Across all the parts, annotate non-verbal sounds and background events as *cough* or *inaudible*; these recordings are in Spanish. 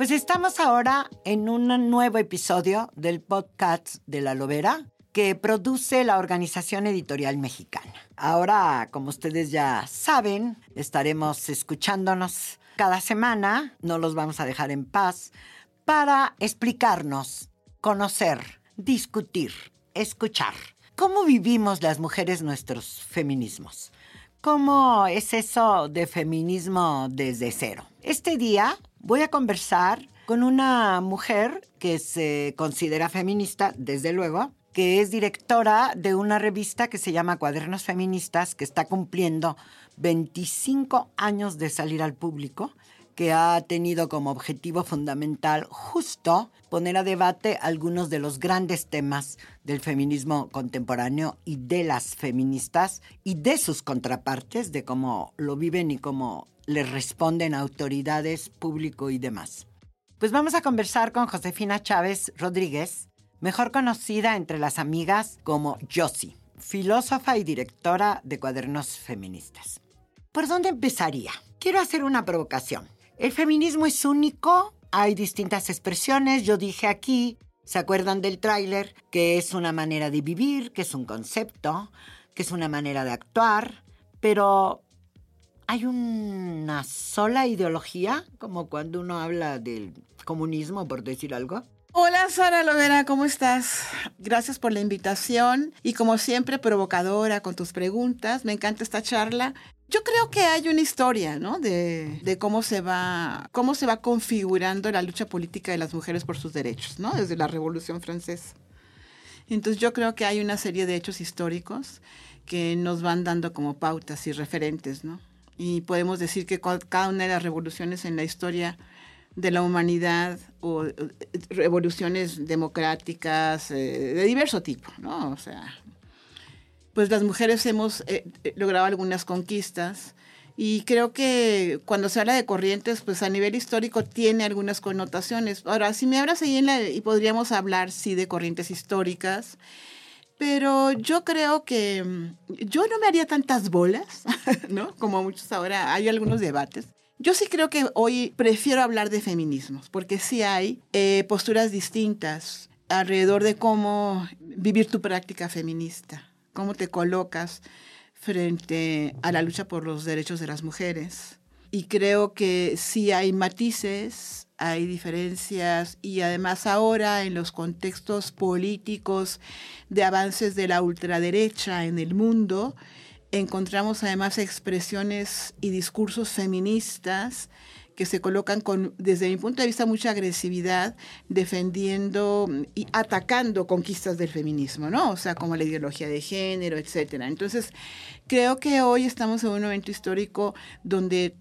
Pues estamos ahora en un nuevo episodio del podcast de La Lobera que produce la Organización Editorial Mexicana. Ahora, como ustedes ya saben, estaremos escuchándonos cada semana, no los vamos a dejar en paz, para explicarnos, conocer, discutir, escuchar cómo vivimos las mujeres nuestros feminismos. ¿Cómo es eso de feminismo desde cero? Este día voy a conversar con una mujer que se considera feminista, desde luego, que es directora de una revista que se llama Cuadernos Feministas, que está cumpliendo 25 años de salir al público, que ha tenido como objetivo fundamental justo poner a debate algunos de los grandes temas del feminismo contemporáneo y de las feministas y de sus contrapartes, de cómo lo viven y cómo le responden autoridades, público y demás. Pues vamos a conversar con Josefina Chávez Rodríguez, mejor conocida entre las amigas como Josie, filósofa y directora de Cuadernos Feministas. ¿Por dónde empezaría? Quiero hacer una provocación. El feminismo es único, hay distintas expresiones, yo dije aquí, ¿se acuerdan del tráiler? Que es una manera de vivir, que es un concepto, que es una manera de actuar, pero ¿Hay una sola ideología, como cuando uno habla del comunismo, por decir algo? Hola Sara Lovera, ¿cómo estás? Gracias por la invitación y como siempre provocadora con tus preguntas. Me encanta esta charla. Yo creo que hay una historia, ¿no? De, de, cómo se va cómo se va configurando la lucha política de las mujeres por sus derechos, ¿no? Desde la Revolución Francesa. Entonces yo creo que hay una serie de hechos históricos que nos van dando como pautas y referentes, ¿no? Y podemos decir que cada una de las revoluciones en la historia de la humanidad o eh, revoluciones democráticas eh, de diverso tipo, ¿no? O sea, pues las mujeres hemos eh, logrado algunas conquistas y creo que cuando se habla de corrientes, pues a nivel histórico tiene algunas connotaciones. Ahora, si me hablas ahí en la, y podríamos hablar, sí, de corrientes históricas, pero yo creo que mm, yo no me haría tantas bolas, *laughs* ¿no? Como muchos ahora, hay algunos debates. Yo sí creo que hoy prefiero hablar de feminismos, porque sí hay eh, posturas distintas alrededor de cómo vivir tu práctica feminista, cómo te colocas frente a la lucha por los derechos de las mujeres. Y creo que sí hay matices, hay diferencias y además ahora en los contextos políticos de avances de la ultraderecha en el mundo, encontramos además expresiones y discursos feministas que se colocan con, desde mi punto de vista, mucha agresividad, defendiendo y atacando conquistas del feminismo, ¿no? O sea, como la ideología de género, etcétera. Entonces, creo que hoy estamos en un momento histórico donde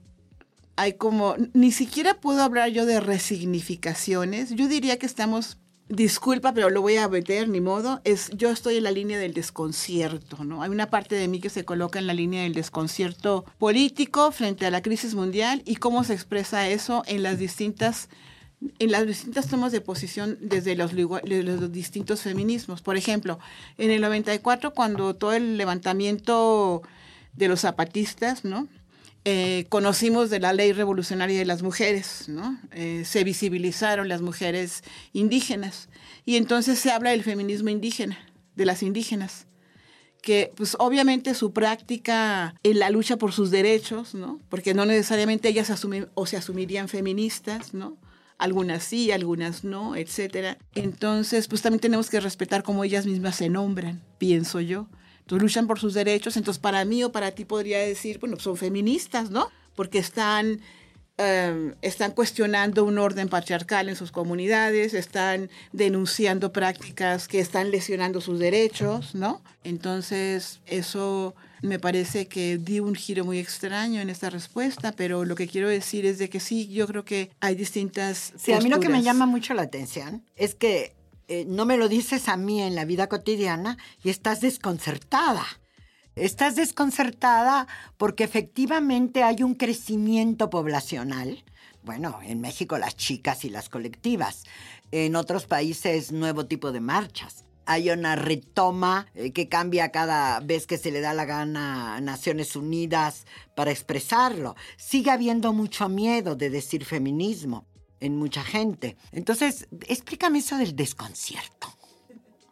hay como, ni siquiera puedo hablar yo de resignificaciones. Yo diría que estamos, disculpa, pero lo voy a meter, ni modo, es, yo estoy en la línea del desconcierto, ¿no? Hay una parte de mí que se coloca en la línea del desconcierto político frente a la crisis mundial y cómo se expresa eso en las distintas en las distintas tomas de posición desde los, los, distintos feminismos. Por ejemplo, en el 94, cuando todo el levantamiento de los zapatistas, ¿no? Eh, conocimos de la ley revolucionaria de las mujeres, ¿no? Eh, se visibilizaron las mujeres indígenas y entonces se habla del feminismo indígena, de las indígenas, que pues obviamente su práctica en la lucha por sus derechos, ¿no? Porque no necesariamente ellas asumen o se asumirían feministas, ¿no? Algunas sí, algunas no, etcétera. Entonces, pues también tenemos que respetar cómo ellas mismas se nombran, pienso yo. Entonces luchan por sus derechos, entonces para mí o para ti podría decir, bueno, son feministas, ¿no? Porque están, em, están cuestionando un orden patriarcal en sus comunidades, están denunciando prácticas que están lesionando sus derechos, ¿no? Entonces eso Me parece que di un giro muy extraño en esta respuesta, pero lo que quiero decir es de que sí, yo creo que hay distintas... Sí, a mí lo que me llama mucho la atención es que eh, no me lo dices a mí en la vida cotidiana y estás desconcertada. Estás desconcertada porque efectivamente hay un crecimiento poblacional. Bueno, en México las chicas y las colectivas. En otros países nuevo tipo de marchas hay una retoma eh, que cambia cada vez que se le da la gana a Naciones Unidas para expresarlo. Sigue habiendo mucho miedo de decir feminismo en mucha gente. Entonces, explícame eso del desconcierto.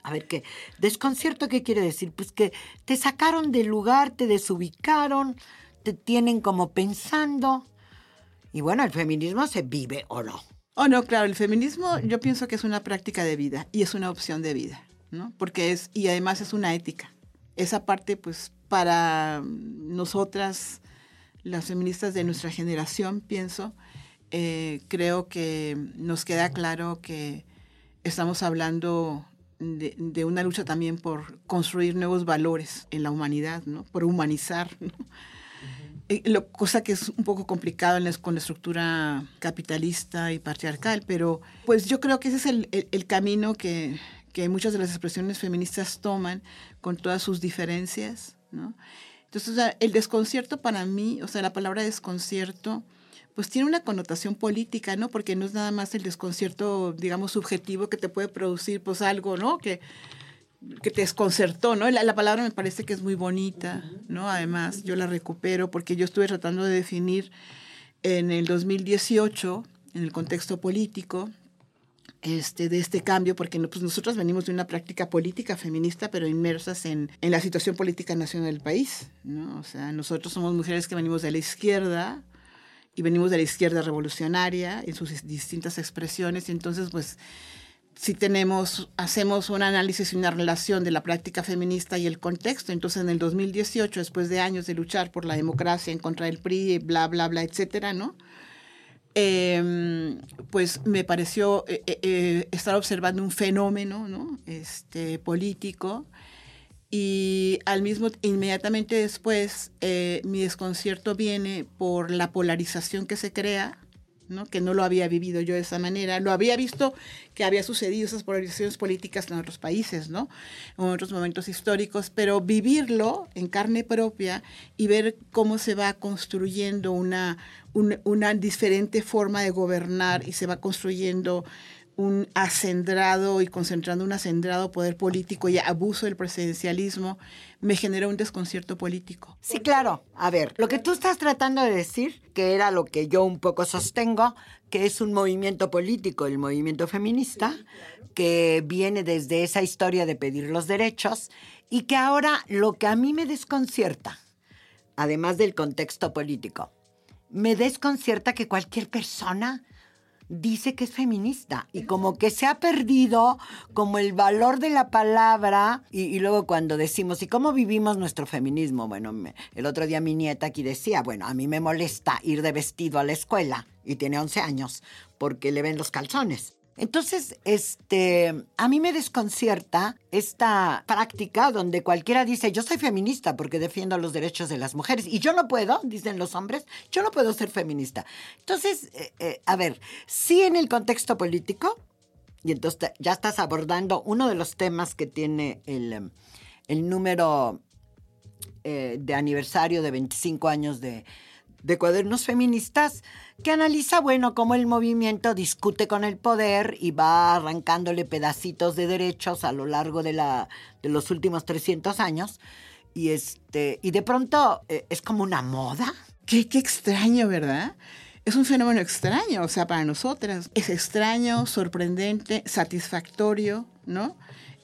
A ver, ¿qué? ¿Desconcierto qué quiere decir? Pues que te sacaron del lugar, te desubicaron, te tienen como pensando. Y bueno, el feminismo se vive o no. Oh, no, claro, el feminismo yo pienso que es una práctica de vida y es una opción de vida. ¿no? Porque es, y además es una ética. Esa parte, pues, para nosotras, las feministas de nuestra generación, pienso, eh, creo que nos queda claro que estamos hablando de, una lucha también por construir nuevos valores en la humanidad, ¿no? Por humanizar, lo, cosa que es un poco complicado con la estructura capitalista y patriarcal, pero pues yo creo que ese es el, el camino que, que muchas de las expresiones feministas toman con todas sus diferencias, ¿no? Entonces, el desconcierto para mí, o sea, la palabra desconcierto, pues tiene una connotación política, ¿no? Porque no es nada más el desconcierto, digamos, subjetivo que te puede producir, pues algo, ¿no? Que, que te desconcertó, ¿no? La, la, palabra me parece que es muy bonita, ¿no? Además, yo la recupero porque yo estuve tratando de definir en el 2018, en el contexto político, este, de este cambio, porque pues nosotros venimos de una práctica política feminista, pero inmersas en, en la situación política nacional del país. ¿no? O sea, nosotros somos mujeres que venimos de la izquierda y venimos de la izquierda revolucionaria en sus distintas expresiones, y entonces pues si tenemos, hacemos un análisis y una relación de la práctica feminista y el contexto, entonces en el 2018, después de años de luchar por la democracia en contra del PRI, bla, bla, bla, etcétera, ¿no? Em, pues me pareció eh, eh, eh, estar observando un fenómeno ¿no? este, político y al mismo inmediatamente después mi desconcierto viene por la polarización que se crea ¿no? que no lo había vivido yo de esa manera. Lo había visto que había sucedido esas polarizaciones políticas en otros países, ¿no? en otros momentos históricos, pero vivirlo en carne propia y ver cómo se va construyendo una, una diferente forma de gobernar y se va construyendo un acendrado y concentrando un acendrado poder político y abuso del presidencialismo, me generó un desconcierto político. Sí, claro. A ver, lo que tú estás tratando de decir, que era lo que yo un poco sostengo, que es un movimiento político, el movimiento feminista, que viene desde esa historia de pedir los derechos y que ahora lo que a mí me desconcierta, además del contexto político, me desconcierta que cualquier persona dice que es feminista y como que se ha perdido como el valor de la palabra y, luego cuando decimos, ¿y cómo vivimos nuestro feminismo? Bueno, el otro día mi nieta aquí decía, bueno, a mí me molesta ir de vestido a la escuela y tiene 11 años porque le ven los calzones. Entonces, este, a mí me desconcierta esta práctica donde cualquiera dice, yo soy feminista porque defiendo los derechos de las mujeres y yo no puedo, dicen los hombres, yo no puedo ser feminista. Entonces, eh, eh, a ver, sí en el contexto político, y entonces ya estás abordando uno de los temas que tiene el, el número eh, de aniversario de 25 años de, de cuadernos feministas que analiza, bueno, cómo el movimiento discute con el poder y va arrancándole pedacitos de derechos a lo largo de, la, de los últimos 300 años. Y, este, y de pronto eh, es como una moda. Qué, qué extraño, ¿verdad? Es un fenómeno extraño, o sea, para nosotras. Es extraño, sorprendente, satisfactorio, ¿no?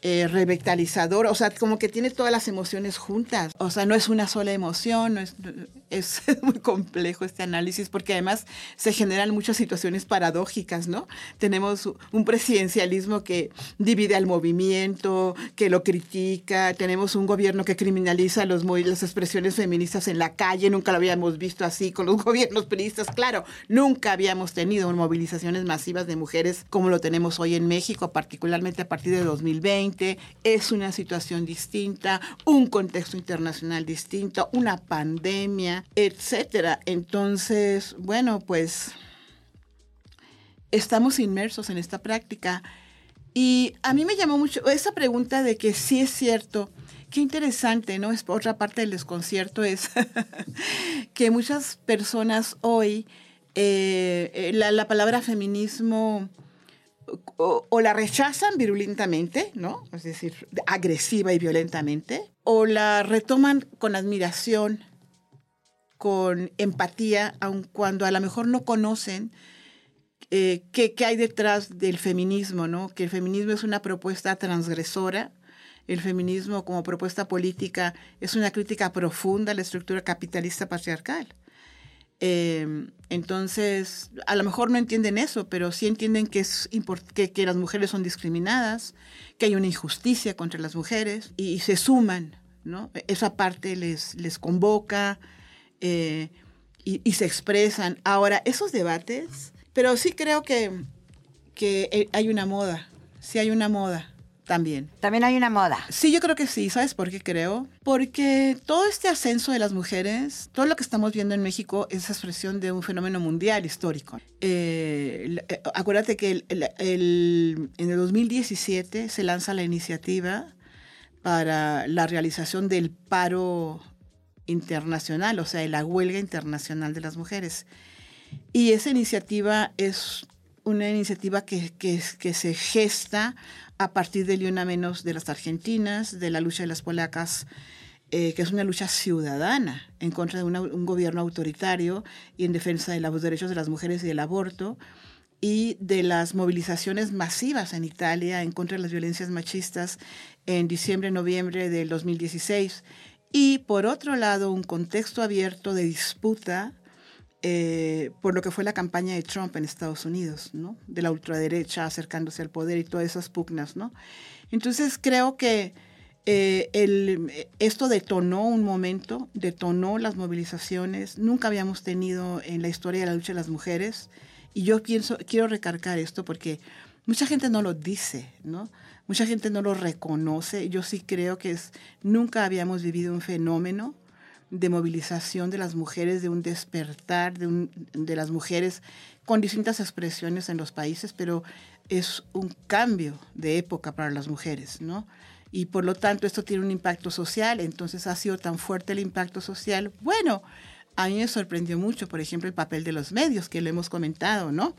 Eh, revitalizador, o sea, como que tiene todas las emociones juntas. O sea, no es una sola emoción, es, *laughs* es, muy complejo este análisis porque además se generan muchas situaciones paradójicas, ¿no? Tenemos un presidencialismo que divide al movimiento, que lo critica, tenemos un gobierno que criminaliza los, las expresiones feministas en la calle, nunca lo habíamos visto así con los *laughs* gobiernos periodistas, claro, nunca habíamos tenido movilizaciones masivas de mujeres como lo tenemos hoy en México, particularmente a partir de 2020 Es una situación distinta, un contexto internacional distinto, una pandemia, etcétera. Entonces, bueno, pues estamos inmersos en esta práctica. Y a mí me llamó mucho esa pregunta de que sí es cierto, qué interesante, ¿no? Es otra parte del desconcierto es *laughs* que muchas personas hoy eh, eh, la, palabra feminismo o, la rechazan virulentamente, ¿no? Es decir, agresiva y violentamente, o la retoman con admiración, con empatía, aun cuando a lo mejor no conocen eh, qué, hay detrás del feminismo, ¿no? Que el feminismo es una propuesta transgresora, el feminismo como propuesta política es una crítica profunda a la estructura capitalista patriarcal. Em, entonces, a lo mejor no entienden eso, pero sí entienden que, es que, las mujeres son discriminadas, que hay una injusticia contra las mujeres y, se suman, ¿no? Esa parte les, les convoca eh, y, y, se expresan. Ahora, esos debates, pero sí creo que, que eh, hay una moda, sí hay una moda también. También hay una moda. Sí, yo creo que sí. ¿Sabes por qué creo? Porque todo este ascenso de las mujeres, todo lo que estamos viendo en México es expresión de un fenómeno mundial histórico. Eh, eh, acuérdate que en el 2017 se lanza la iniciativa para la realización del paro internacional, o sea, de la huelga internacional de las mujeres. Y esa iniciativa es una iniciativa que, que, que se gesta a partir de una menos de las argentinas, de la lucha de las polacas, eh, que es una lucha ciudadana en contra de un gobierno autoritario y en defensa de los derechos de las mujeres y del aborto, y de las movilizaciones masivas en Italia en contra de las violencias machistas en diciembre, noviembre del 2016. Y por otro lado, un contexto abierto de disputa eh, por lo que fue la campaña de Trump en Estados Unidos, ¿no? De la ultraderecha acercándose al poder y todas esas pugnas, ¿no? Entonces creo que eh, el, esto detonó un momento, detonó las movilizaciones. Nunca habíamos tenido en la historia de la lucha de las mujeres. Y yo pienso, quiero recargar esto porque mucha gente no lo dice, ¿no? Mucha gente no lo reconoce. Yo sí creo que es, nunca habíamos vivido un fenómeno de movilización de las mujeres, de un despertar de, de las mujeres con distintas expresiones en los países, pero es un cambio de época para las mujeres, ¿no? Y por lo tanto esto tiene un impacto social, entonces ha sido tan fuerte el impacto social. Bueno, a mí me sorprendió mucho, por ejemplo, el papel de los medios, que lo hemos comentado, ¿no?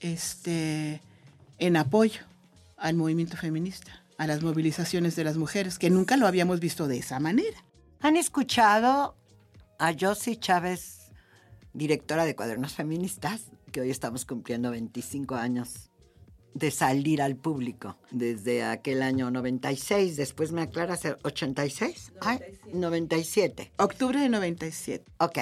Este, en apoyo al movimiento feminista, a las movilizaciones de las mujeres, que nunca lo habíamos visto de esa manera. ¿Han escuchado a Josie Chávez, directora de Cuadernos Feministas, que hoy estamos cumpliendo 25 años de salir al público desde aquel año 96, después me aclara ser 86, 97. Octubre de 97. Ok,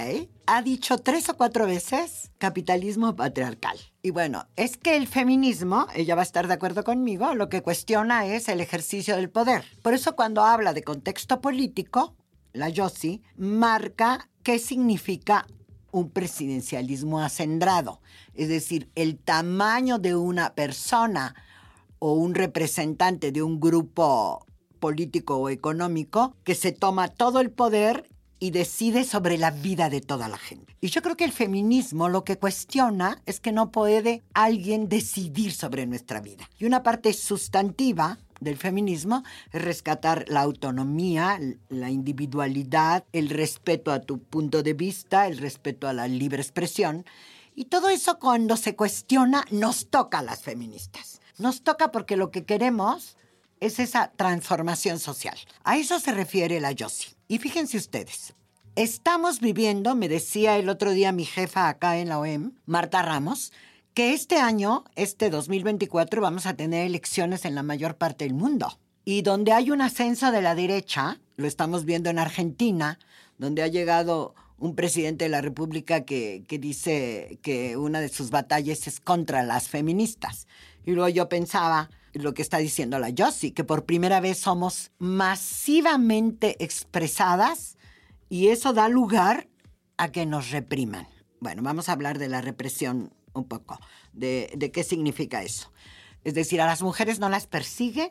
ha dicho tres o cuatro veces capitalismo patriarcal. Y bueno, es que el feminismo, ella va a estar de acuerdo conmigo, lo que cuestiona es el ejercicio del poder. Por eso cuando habla de contexto político, la Yossi, marca qué significa un presidencialismo acendrado, es decir, el tamaño de una persona o un representante de un grupo político o económico que se toma todo el poder y decide sobre la vida de toda la gente. Y yo creo que el feminismo lo que cuestiona es que no puede alguien decidir sobre nuestra vida. Y una parte sustantiva del feminismo es rescatar la autonomía, la individualidad, el respeto a tu punto de vista, el respeto a la libre expresión. Y todo eso cuando se cuestiona nos toca a las feministas. Nos toca porque lo que queremos es esa transformación social. A eso se refiere la Yossi. Y fíjense ustedes, estamos viviendo, me decía el otro día mi jefa acá en la OEM, Marta Ramos, que este año, este 2024, vamos a tener elecciones en la mayor parte del mundo. Y donde hay un ascenso de la derecha, lo estamos viendo en Argentina, donde ha llegado un presidente de la República que, dice que una de sus batallas es contra las feministas. Y luego yo pensaba, lo que está diciendo la Yossi, que por primera vez somos masivamente expresadas y eso da lugar a que nos repriman. Bueno, vamos a hablar de la represión un poco de, qué significa eso. Es decir, a las mujeres no las persiguen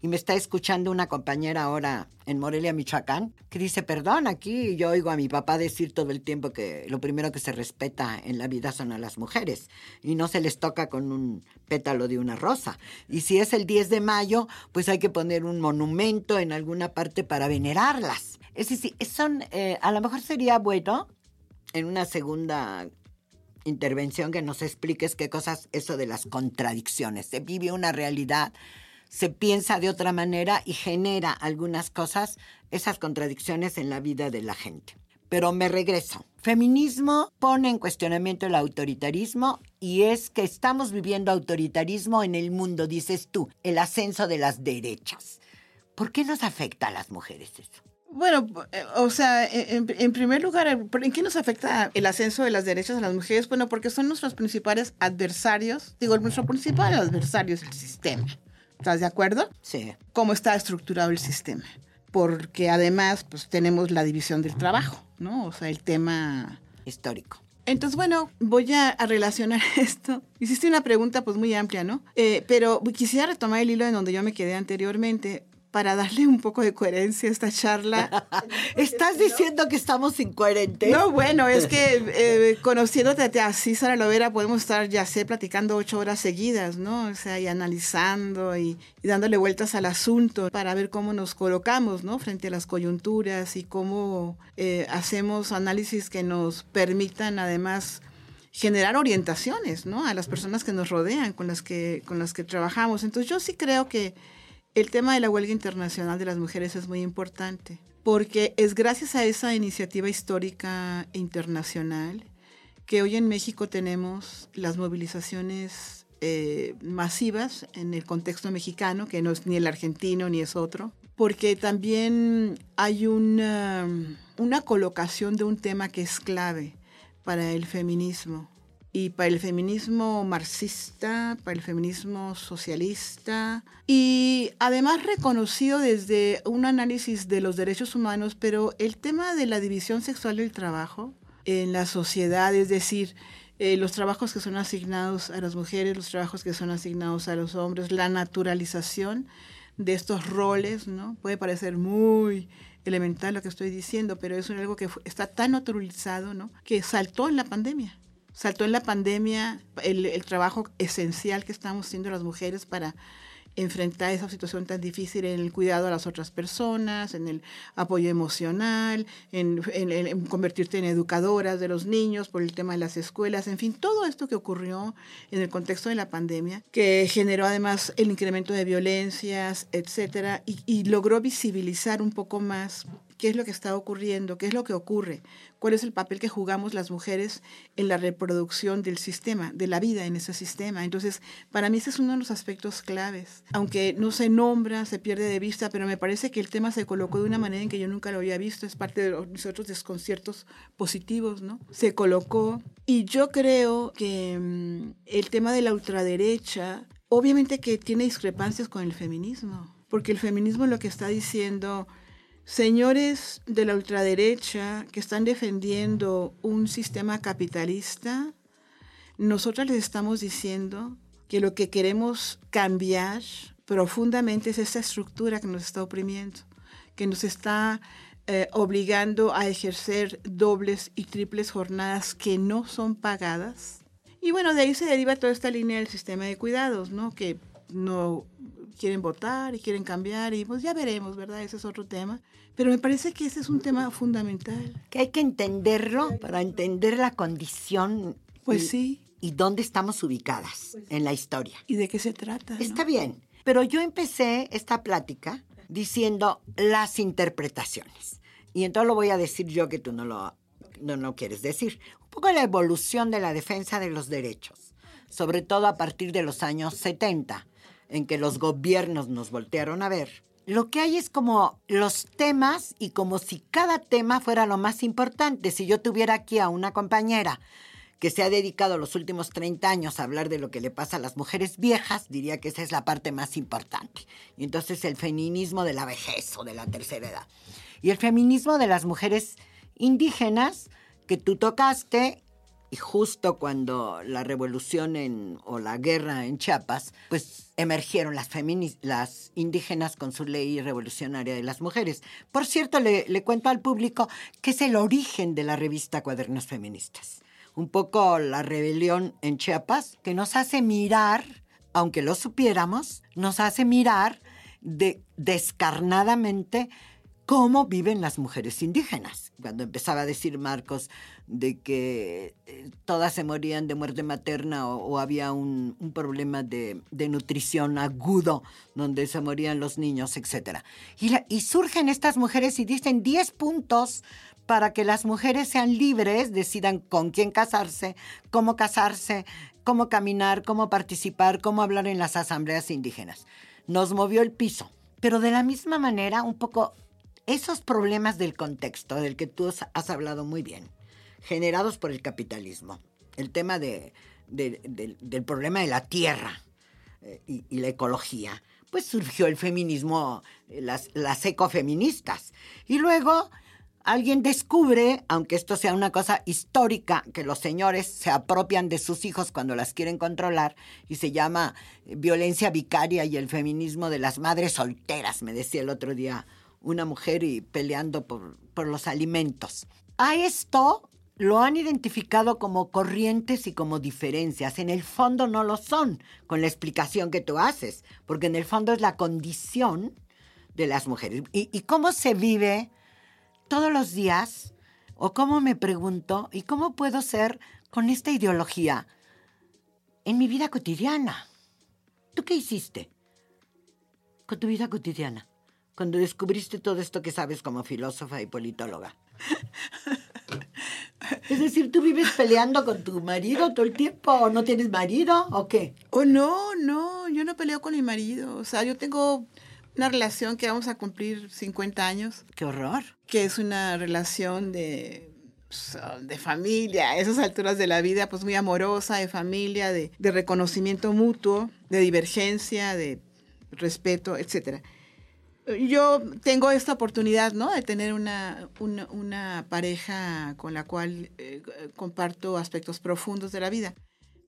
y me está escuchando una compañera ahora en Morelia, Michoacán, que dice, perdón, aquí yo oigo a mi papá decir todo el tiempo que lo primero que se respeta en la vida son a las mujeres y no se les toca con un pétalo de una rosa. Y si es el 10 de mayo, pues hay que poner un monumento en alguna parte para venerarlas. Es decir, son, eh, a lo mejor sería bueno en una segunda intervención que nos expliques qué cosas eso de las contradicciones. Se vive una realidad, se piensa de otra manera y genera algunas cosas, esas contradicciones en la vida de la gente. Pero me regreso. Feminismo pone en cuestionamiento el autoritarismo y es que estamos viviendo autoritarismo en el mundo, dices tú, el ascenso de las derechas. ¿Por qué nos afecta a las mujeres eso? Bueno, eh, o sea, en, primer lugar, ¿en qué nos afecta el ascenso de las derechas a las mujeres? Bueno, porque son nuestros principales adversarios, digo, nuestro principal adversario es el sistema. ¿Estás de acuerdo? Sí. ¿Cómo está estructurado el sistema? Porque además, pues tenemos la división del trabajo, ¿no? O sea, el tema histórico. Entonces, bueno, voy a, relacionar *laughs* esto. Hiciste una pregunta pues muy amplia, ¿no? Eh, pero quisiera retomar el hilo en donde yo me quedé anteriormente para darle un poco de coherencia a esta charla. *laughs* *laughs* ¿Estás diciendo que estamos incoherentes? No, bueno, es que *laughs* eh, conociéndote así, Sara Lovera, podemos estar, ya sé, platicando ocho horas seguidas, ¿no? O sea, y analizando y, dándole vueltas al asunto para ver cómo nos colocamos, ¿no? Frente a las coyunturas y cómo eh, hacemos análisis que nos permitan, además, generar orientaciones, ¿no? A las personas que nos rodean, con las que, con las que trabajamos. Entonces, yo sí creo que el tema de la huelga internacional de las mujeres es muy importante porque es gracias a esa iniciativa histórica internacional que hoy en México tenemos las movilizaciones eh, masivas en el contexto mexicano, que no es ni el argentino ni es otro, porque también hay una colocación de un tema que es clave para el feminismo y para el feminismo marxista, para el feminismo socialista y además reconocido desde un análisis de los derechos humanos, pero el tema de la división sexual del trabajo en la sociedad, es decir, eh, los trabajos que son asignados a las mujeres, los trabajos que son asignados a los hombres, la naturalización de estos roles, ¿no? Puede parecer muy elemental lo que estoy diciendo, pero es algo que está tan naturalizado, ¿no? Que saltó en la pandemia saltó en la pandemia el, trabajo esencial que estamos haciendo las mujeres para enfrentar esa situación tan difícil en el cuidado a las otras personas, en el apoyo emocional, en, convertirte en educadoras de los niños por el tema de las escuelas, en fin, todo esto que ocurrió en el contexto de la pandemia, que generó además el incremento de violencias, etcétera, y logró visibilizar un poco más qué es lo que está ocurriendo, qué es lo que ocurre, cuál es el papel que jugamos las mujeres en la reproducción del sistema, de la vida en ese sistema. Entonces, para mí ese es uno de los aspectos claves. Aunque no se nombra, se pierde de vista, pero me parece que el tema se colocó de una manera en que yo nunca lo había visto, es parte de los otros desconciertos positivos, ¿no? Se colocó y yo creo que mm, el tema de la ultraderecha, obviamente que tiene discrepancias con el feminismo, porque el feminismo lo que está diciendo Señores de la ultraderecha que están defendiendo un sistema capitalista, nosotros les estamos diciendo que lo que queremos cambiar profundamente es esa estructura que nos está oprimiendo, que nos está eh, obligando a ejercer dobles y triples jornadas que no son pagadas. Y bueno, de ahí se deriva toda esta línea del sistema de cuidados, ¿no? Que no quieren votar y quieren cambiar y pues ya veremos, ¿verdad? Ese es otro tema. Pero me parece que ese es un tema fundamental. Que hay que entenderlo para entender la condición. Pues sí. Y dónde estamos ubicadas en la historia. ¿Y de qué se trata? Está bien, pero yo empecé esta plática diciendo las interpretaciones. Y entonces lo voy a decir yo que tú no lo, no, no quieres decir. Un poco la evolución de la defensa de los derechos, sobre todo a partir de los años 70 en que los gobiernos nos voltearon a ver, lo que hay es como los temas y como si cada tema fuera lo más importante. Si yo tuviera aquí a una compañera que se ha dedicado los últimos 30 años a hablar de lo que le pasa a las mujeres viejas, diría que esa es la parte más importante. Y entonces el feminismo de la vejez o de la tercera edad. Y el feminismo de las mujeres indígenas que tú tocaste y justo cuando la revolución o la guerra en Chiapas, pues emergieron las, las indígenas con su ley revolucionaria de las mujeres. Por cierto, le, le cuento al público que es el origen de la revista Cuadernos Feministas. Un poco la rebelión en Chiapas, que nos hace mirar, aunque lo supiéramos, nos hace mirar de, descarnadamente cómo viven las mujeres indígenas. Cuando empezaba a decir Marcos de que eh, todas se morían de muerte materna o, había un, problema de, nutrición agudo donde se morían los niños, etc. Y, y surgen estas mujeres y dicen 10 puntos para que las mujeres sean libres, decidan con quién casarse, cómo casarse, cómo caminar, cómo participar, cómo hablar en las asambleas indígenas. Nos movió el piso. Pero de la misma manera, un poco esos problemas del contexto del que tú has hablado muy bien, generados por el capitalismo, el tema de, del problema de la tierra eh, y, la ecología, pues surgió el feminismo, eh, las, las ecofeministas. Y luego alguien descubre, aunque esto sea una cosa histórica, que los señores se apropian de sus hijos cuando las quieren controlar y se llama eh, violencia vicaria y el feminismo de las madres solteras, me decía el otro día una mujer y peleando por, por los alimentos. A esto lo han identificado como corrientes y como diferencias. En el fondo no lo son, con la explicación que tú haces, porque en el fondo es la condición de las mujeres. ¿Y, cómo se vive todos los días? ¿O cómo me pregunto? ¿Y cómo puedo ser con esta ideología en mi vida cotidiana? ¿Tú qué hiciste con tu vida cotidiana? Cuando descubriste todo esto que sabes como filósofa y politóloga? *laughs* Es decir, ¿tú vives peleando con tu marido todo el tiempo o no tienes marido o qué? Oh, no, no, yo no peleo con mi marido. O sea, yo tengo una relación que vamos a cumplir 50 años. ¡Qué horror! Que es una relación de, pues, de familia, a esas alturas de la vida, pues muy amorosa, de familia, de, de reconocimiento mutuo, de divergencia, de respeto, etcétera yo tengo esta oportunidad, ¿no? De tener una, una, pareja con la cual eh, comparto aspectos profundos de la vida.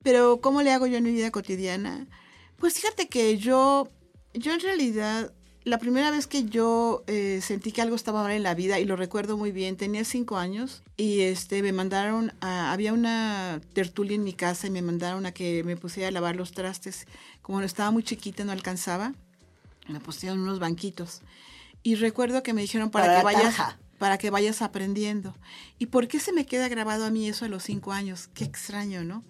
Pero, ¿cómo le hago yo en mi vida cotidiana? Pues fíjate que yo, yo en realidad, la primera vez que yo eh, sentí que algo estaba mal en la vida, y lo recuerdo muy bien, tenía cinco años y este, me mandaron, a, había una tertulia en mi casa y me mandaron a que me pusiera a lavar los trastes. Como estaba muy chiquita, no alcanzaba me pusieron unos banquitos. Y recuerdo que me dijeron para, que vayas para que vayas aprendiendo. ¿Y por qué se me queda grabado a mí eso a los cinco años? Qué extraño, ¿no?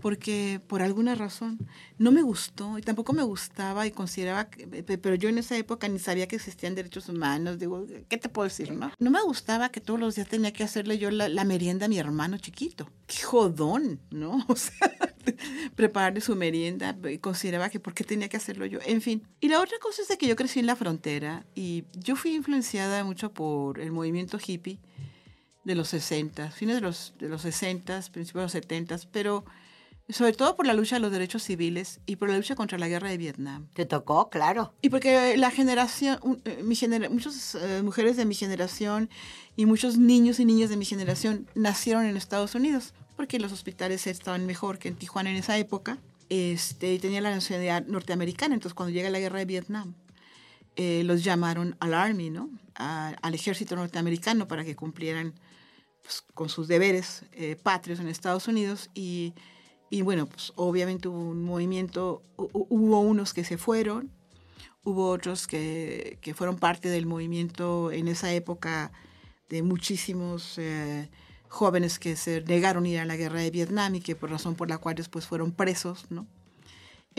Porque por alguna razón no me gustó y tampoco me gustaba y consideraba, que, pero yo en esa época ni sabía que existían derechos humanos, digo, ¿qué te puedo decir, no? No me gustaba que todos los días tenía que hacerle yo la, merienda a mi hermano chiquito. ¡Qué jodón! ¿No? *laughs* O sea, *laughs* prepararle su merienda y consideraba que por qué tenía que hacerlo yo. En fin. Y la otra cosa es de que yo crecí en la frontera y yo fui influenciada mucho por el movimiento hippie de los 60, fines de los, de los 60, principios de los 70, pero sobre todo por la lucha de los derechos civiles y por la lucha contra la guerra de Vietnam. ¿Te tocó? Claro. Y porque la generación, eh, mi muchas eh, mujeres de mi generación y muchos niños y niñas de mi generación nacieron en Estados Unidos, porque los hospitales estaban mejor que en Tijuana en esa época, este, y tenían la nacionalidad norteamericana. Entonces, cuando llega la guerra de Vietnam, eh, los llamaron al Army, ¿no? al ejército norteamericano para que cumplieran pues, con sus deberes patrios en Estados Unidos y y bueno, pues obviamente hubo un movimiento, hubo unos que se fueron, hubo otros que, que fueron parte del movimiento en esa época de muchísimos eh, jóvenes que se negaron a ir a la guerra de Vietnam y que por razón por la cual después fueron presos, ¿no?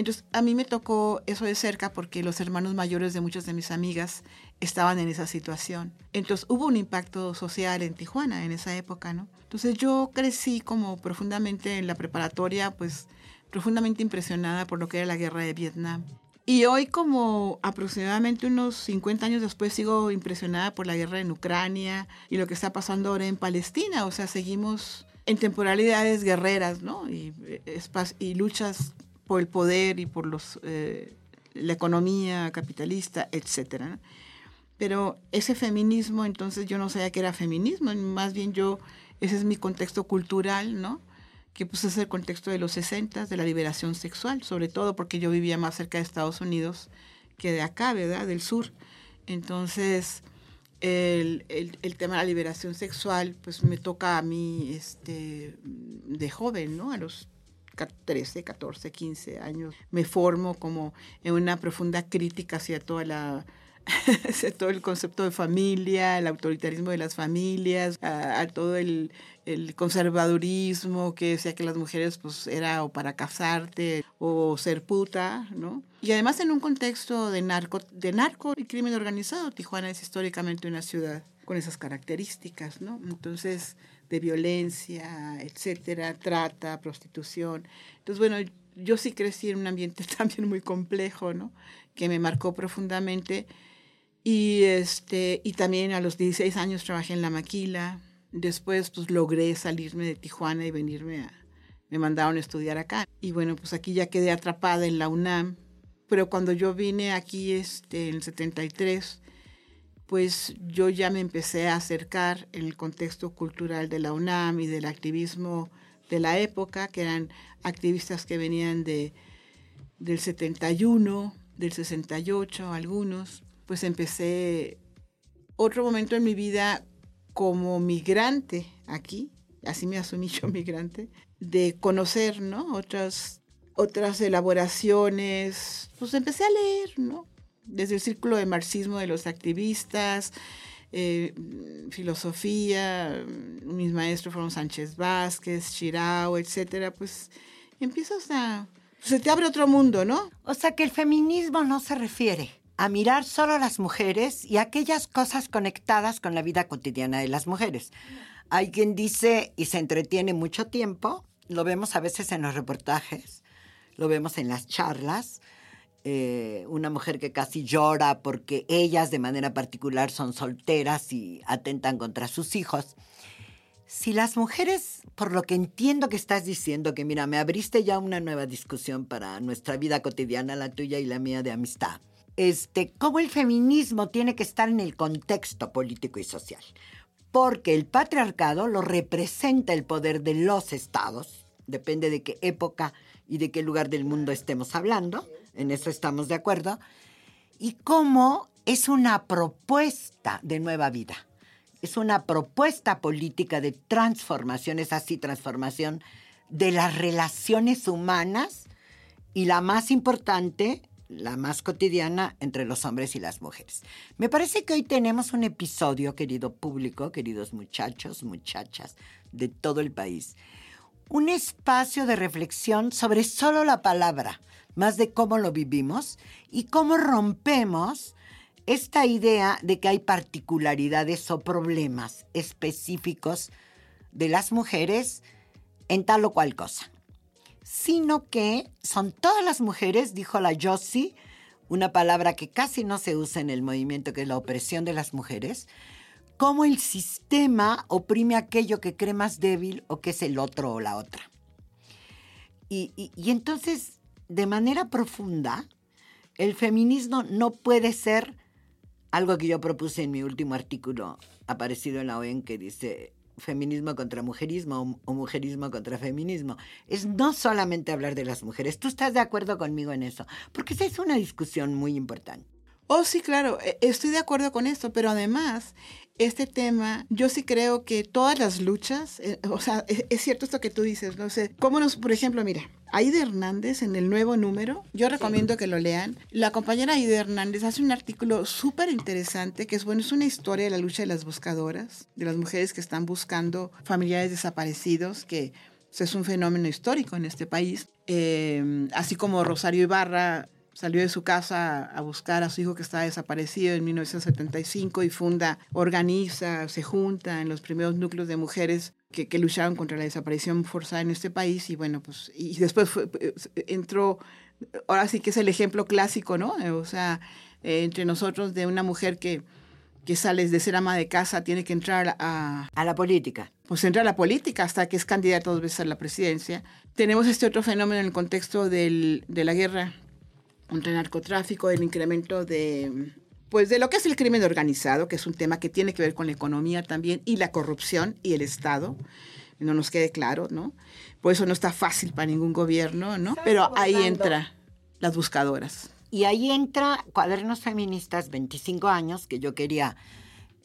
Entonces, a mí me tocó eso de cerca porque los hermanos mayores de muchas de mis amigas estaban en esa situación. Entonces, hubo un impacto social en Tijuana en esa época, ¿no? Entonces, yo crecí como profundamente en la preparatoria, pues profundamente impresionada por lo que era la guerra de Vietnam. Y hoy, como aproximadamente unos 50 años después, sigo impresionada por la guerra en Ucrania y lo que está pasando ahora en Palestina. O sea, seguimos en temporalidades guerreras, ¿no? Y, eh, y luchas por el poder y por los, eh, la economía capitalista, etc. Pero ese feminismo, entonces yo no sabía que era feminismo, más bien yo, ese es mi contexto cultural, ¿no? que pues es el contexto de los 60, de la liberación sexual, sobre todo porque yo vivía más cerca de Estados Unidos que de acá, ¿verdad? Del sur. Entonces, el, el, tema de la liberación sexual, pues me toca a mí este, de joven, ¿no? A los 13, 14, 15 años. Me formo como en una profunda crítica hacia toda la *laughs* todo el concepto de familia, el autoritarismo de las familias, a, todo el, el, conservadurismo que decía que las mujeres pues era o para casarte o ser puta, ¿no? Y además en un contexto de narco, de narco y crimen organizado, Tijuana es históricamente una ciudad con esas características, ¿no? Entonces, de violencia, etcétera, trata, prostitución. Entonces, bueno, yo sí crecí en un ambiente *laughs* también muy complejo, ¿no? Que me marcó profundamente y, este, y también a los 16 años trabajé en la maquila. Después pues logré salirme de Tijuana y venirme a... Me mandaron a estudiar acá. Y bueno, pues aquí ya quedé atrapada en la UNAM. Pero cuando yo vine aquí este, en el 73, pues yo ya me empecé a acercar en el contexto cultural de la UNAM y del activismo de la época, que eran activistas que venían de, del 71, del 68, algunos pues empecé otro momento en mi vida como migrante aquí, así me asumí *laughs* yo migrante, de conocer, ¿no? Otras, otras elaboraciones, pues empecé a leer, ¿no? Desde el círculo de marxismo de los activistas, eh, filosofía, mis maestros fueron Sánchez Vázquez, Chirao, etcétera, pues empiezas a... Se te abre otro mundo, ¿no? O sea que el feminismo no se refiere a mirar solo a las mujeres y aquellas cosas conectadas con la vida cotidiana de las mujeres. Hay quien dice y se entretiene mucho tiempo, lo vemos a veces en los reportajes, lo vemos en las charlas, eh, una mujer que casi llora porque ellas de manera particular son solteras y atentan contra sus hijos. Si las mujeres, por lo que entiendo que estás diciendo, que mira, me abriste ya una nueva discusión para nuestra vida cotidiana, la tuya y la mía de amistad este, cómo el feminismo tiene que estar en el contexto político y social. Porque el patriarcado lo representa el poder de los estados, depende de qué época y de qué lugar del mundo estemos hablando, en eso estamos de acuerdo, y cómo es una propuesta de nueva vida, es una propuesta política de transformación, es así transformación de las relaciones humanas y la más importante, la más cotidiana entre los hombres y las mujeres. Me parece que hoy tenemos un episodio, querido público, queridos muchachos, muchachas de todo el país, un espacio de reflexión sobre solo la palabra, más de cómo lo vivimos y cómo rompemos esta idea de que hay particularidades o problemas específicos de las mujeres en tal o cual cosa sino que son todas las mujeres, dijo la Yossi, una palabra que casi no se usa en el movimiento, que es la opresión de las mujeres, cómo el sistema oprime aquello que cree más débil o que es el otro o la otra. Y, y entonces, de manera profunda, el feminismo no puede ser algo que yo propuse en mi último artículo aparecido en la OEN que dice feminismo contra mujerismo o, mujerismo contra feminismo. Es no solamente hablar de las mujeres. ¿Tú estás de acuerdo conmigo en eso? Porque esa es una discusión muy importante. Oh, sí, claro, e, estoy de acuerdo con esto, pero además, este tema, yo sí creo que todas las luchas, eh, o sea, es, es, cierto esto que tú dices, no sé, cómo nos, por ejemplo, mira, Aide Hernández en el nuevo número, yo recomiendo que lo lean. La compañera Aide Hernández hace un artículo súper interesante que es, bueno, es una historia de la lucha de las buscadoras, de las mujeres que están buscando familiares desaparecidos, que pues, es un fenómeno histórico en este país. Eh, así como Rosario Ibarra salió de su casa a buscar a su hijo que estaba desaparecido en 1975 y funda, organiza, se junta en los primeros núcleos de mujeres que, que, lucharon contra la desaparición forzada en este país y bueno, pues y después entró, ahora sí que es el ejemplo clásico, ¿no? O sea, eh, entre nosotros de una mujer que, que sale de ser ama de casa, tiene que entrar a... A la política. Pues entra a la política hasta que es candidata dos veces a la presidencia. Tenemos este otro fenómeno en el contexto del, de la guerra contra el narcotráfico, el incremento de pues de lo que es el crimen organizado, que es un tema que tiene que ver con la economía también y la corrupción y el Estado. no nos quede claro, ¿no? Por eso no está fácil para ningún gobierno, ¿no? Pero ahí entra las buscadoras. Y ahí entra Cuadernos Feministas 25 años, que yo quería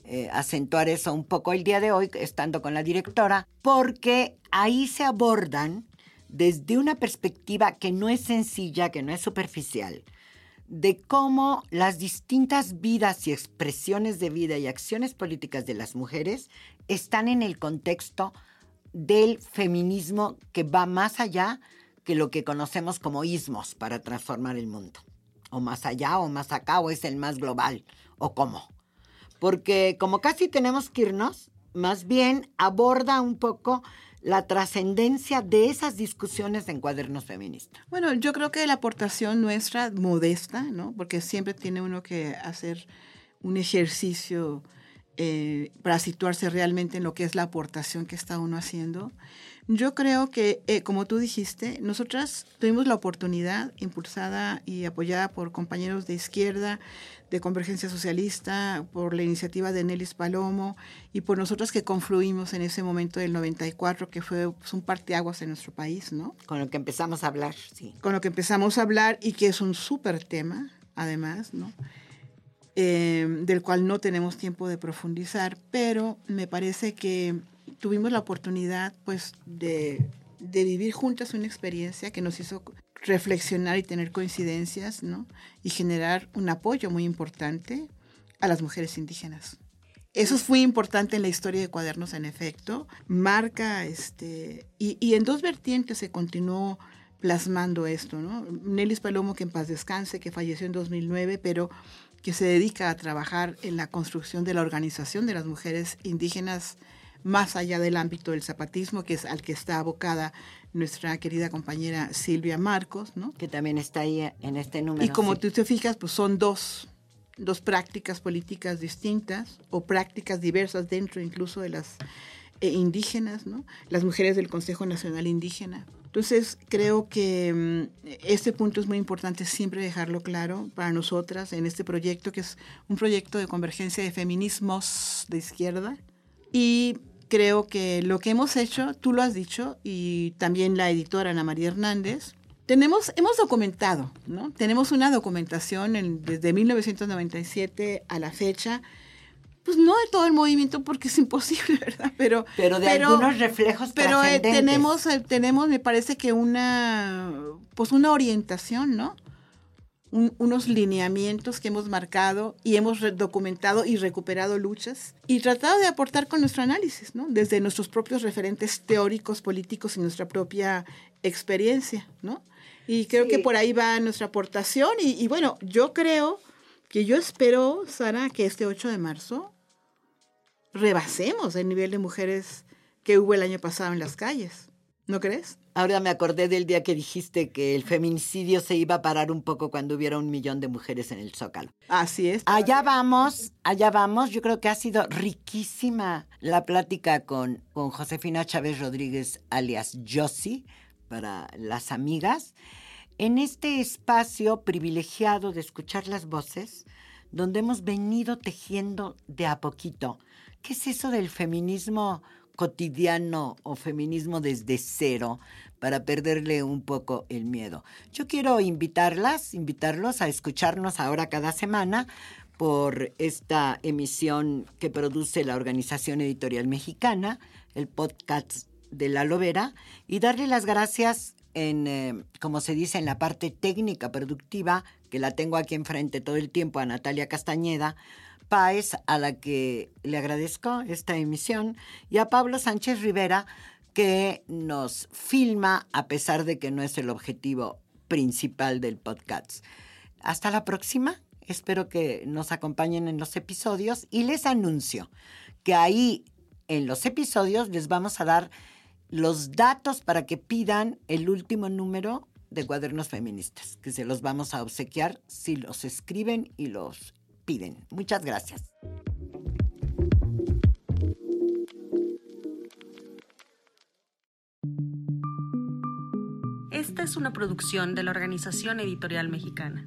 eh, acentuar eso un poco el día de hoy, estando con la directora, porque ahí se abordan desde una perspectiva que no es sencilla, que no es superficial, de cómo las distintas vidas y expresiones de vida y acciones políticas de las mujeres están en el contexto del feminismo que va más allá que lo que conocemos como ismos para transformar el mundo. O más allá, o más acá, o es el más global, o cómo. Porque como casi tenemos que irnos, más bien aborda un poco la trascendencia de esas discusiones en cuadernos feministas? Bueno, yo creo que la aportación nuestra, modesta, ¿no? Porque siempre tiene uno que hacer un ejercicio eh, para situarse realmente en lo que es la aportación que está uno haciendo. Yo creo que, eh, como tú dijiste, nosotras tuvimos la oportunidad, impulsada y apoyada por compañeros de izquierda, de Convergencia Socialista, por la iniciativa de Nelis Palomo y por nosotras que confluimos en ese momento del 94, que fue pues, un parteaguas en nuestro país, ¿no? Con lo que empezamos a hablar, sí. Con lo que empezamos a hablar y que es un súper tema, además, ¿no? Eh, del cual no tenemos tiempo de profundizar, pero me parece que tuvimos la oportunidad, pues, de, de vivir juntas una experiencia que nos hizo reflexionar y tener coincidencias, ¿no? Y generar un apoyo muy importante a las mujeres indígenas. Eso es muy importante en la historia de Cuadernos, en efecto. Marca, este, y, y en dos vertientes se continuó plasmando esto, ¿no? Nelis Palomo, que en paz descanse, que falleció en 2009, pero que se dedica a trabajar en la construcción de la organización de las mujeres indígenas más allá del ámbito del zapatismo, que es al que está abocada nuestra querida compañera Silvia Marcos, ¿no? Que también está ahí en este número. Y como tú te fijas, pues son dos, dos prácticas políticas distintas o prácticas diversas dentro incluso de las eh, indígenas, ¿no? Las mujeres del Consejo Nacional Indígena. Entonces, creo que mm, este punto es muy importante siempre dejarlo claro para nosotras en este proyecto, que es un proyecto de convergencia de feminismos de izquierda. Y creo que lo que hemos hecho, tú lo has dicho, y también la editora Ana María Hernández, tenemos, hemos documentado, ¿no? Tenemos una documentación desde 1997 a la fecha, pues no de todo el movimiento porque es imposible, *laughs* ¿verdad? Pero, pero de algunos reflejos Pero eh, tenemos, eh, tenemos, me parece que una, pues una orientación, ¿no? Unos lineamientos que hemos marcado y hemos documentado y recuperado luchas y tratado de aportar con nuestro análisis, ¿no? Desde nuestros propios referentes teóricos, políticos y nuestra propia experiencia, ¿no? Y creo que por ahí va nuestra aportación y, y, bueno, yo creo que yo espero, Sara, que este 8 de marzo rebasemos el nivel de mujeres que hubo el año pasado en las calles. ¿No crees? Ahora me acordé del día que dijiste que el feminicidio se iba a parar un poco cuando hubiera un millón de mujeres en el Zócalo. Así es. Allá vamos, allá vamos. Yo creo que ha sido riquísima la plática con, con Josefina Chávez Rodríguez, alias Josie, para las amigas, en este espacio privilegiado de escuchar las voces, donde hemos venido tejiendo de a poquito. ¿Qué es eso del feminismo cotidiano o feminismo desde cero para perderle un poco el miedo. Yo quiero invitarlas, invitarlos a escucharnos ahora cada semana por esta emisión que produce la Organización Editorial Mexicana, el podcast de La Lobera, y darle las gracias en, eh, como se dice, en la parte técnica productiva, que la tengo aquí enfrente todo el tiempo, a Natalia Castañeda, Páez, a la que le agradezco esta emisión, y a Pablo Sánchez Rivera, que nos filma a pesar de que no es el objetivo principal del podcast. Hasta la próxima. Espero que nos acompañen en los episodios y les anuncio que ahí en los episodios les vamos a dar los datos para que pidan el último número de cuadernos feministas, que se los vamos a obsequiar si los escriben y los piden. Muchas gracias. Esta es una producción de la Organización Editorial Mexicana.